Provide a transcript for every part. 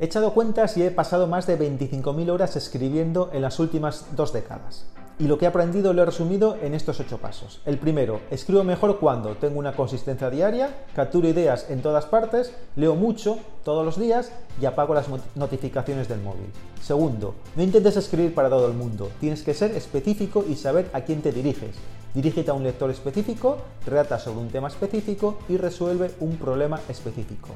He echado cuentas y he pasado más de 25.000 horas escribiendo en las últimas dos décadas. Y lo que he aprendido lo he resumido en estos ocho pasos. El primero, escribo mejor cuando tengo una consistencia diaria, capturo ideas en todas partes, leo mucho todos los días y apago las notificaciones del móvil. Segundo, no intentes escribir para todo el mundo, tienes que ser específico y saber a quién te diriges. Dirígete a un lector específico, relata sobre un tema específico y resuelve un problema específico.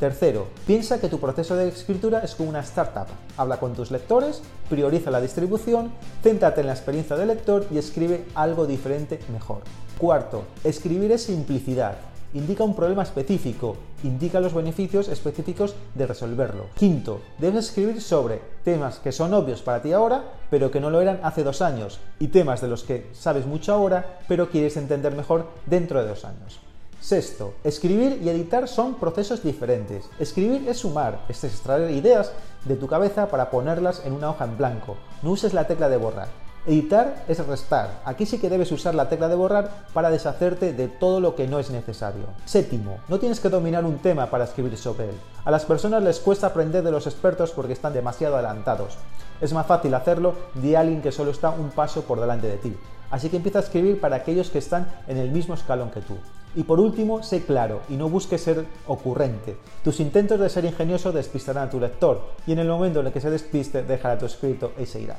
Tercero, piensa que tu proceso de escritura es como una startup. Habla con tus lectores, prioriza la distribución, céntrate en la experiencia del lector y escribe algo diferente mejor. Cuarto, escribir es simplicidad. Indica un problema específico, indica los beneficios específicos de resolverlo. Quinto, debes escribir sobre temas que son obvios para ti ahora, pero que no lo eran hace dos años, y temas de los que sabes mucho ahora, pero quieres entender mejor dentro de dos años. Sexto, escribir y editar son procesos diferentes. Escribir es sumar, es extraer ideas de tu cabeza para ponerlas en una hoja en blanco. No uses la tecla de borrar. Editar es restar. Aquí sí que debes usar la tecla de borrar para deshacerte de todo lo que no es necesario. Séptimo, no tienes que dominar un tema para escribir sobre él. A las personas les cuesta aprender de los expertos porque están demasiado adelantados. Es más fácil hacerlo de alguien que solo está un paso por delante de ti. Así que empieza a escribir para aquellos que están en el mismo escalón que tú. Y por último, sé claro y no busques ser ocurrente. Tus intentos de ser ingenioso despistarán a tu lector y en el momento en el que se despiste dejará tu escrito y se irá.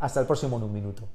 Hasta el próximo en un minuto.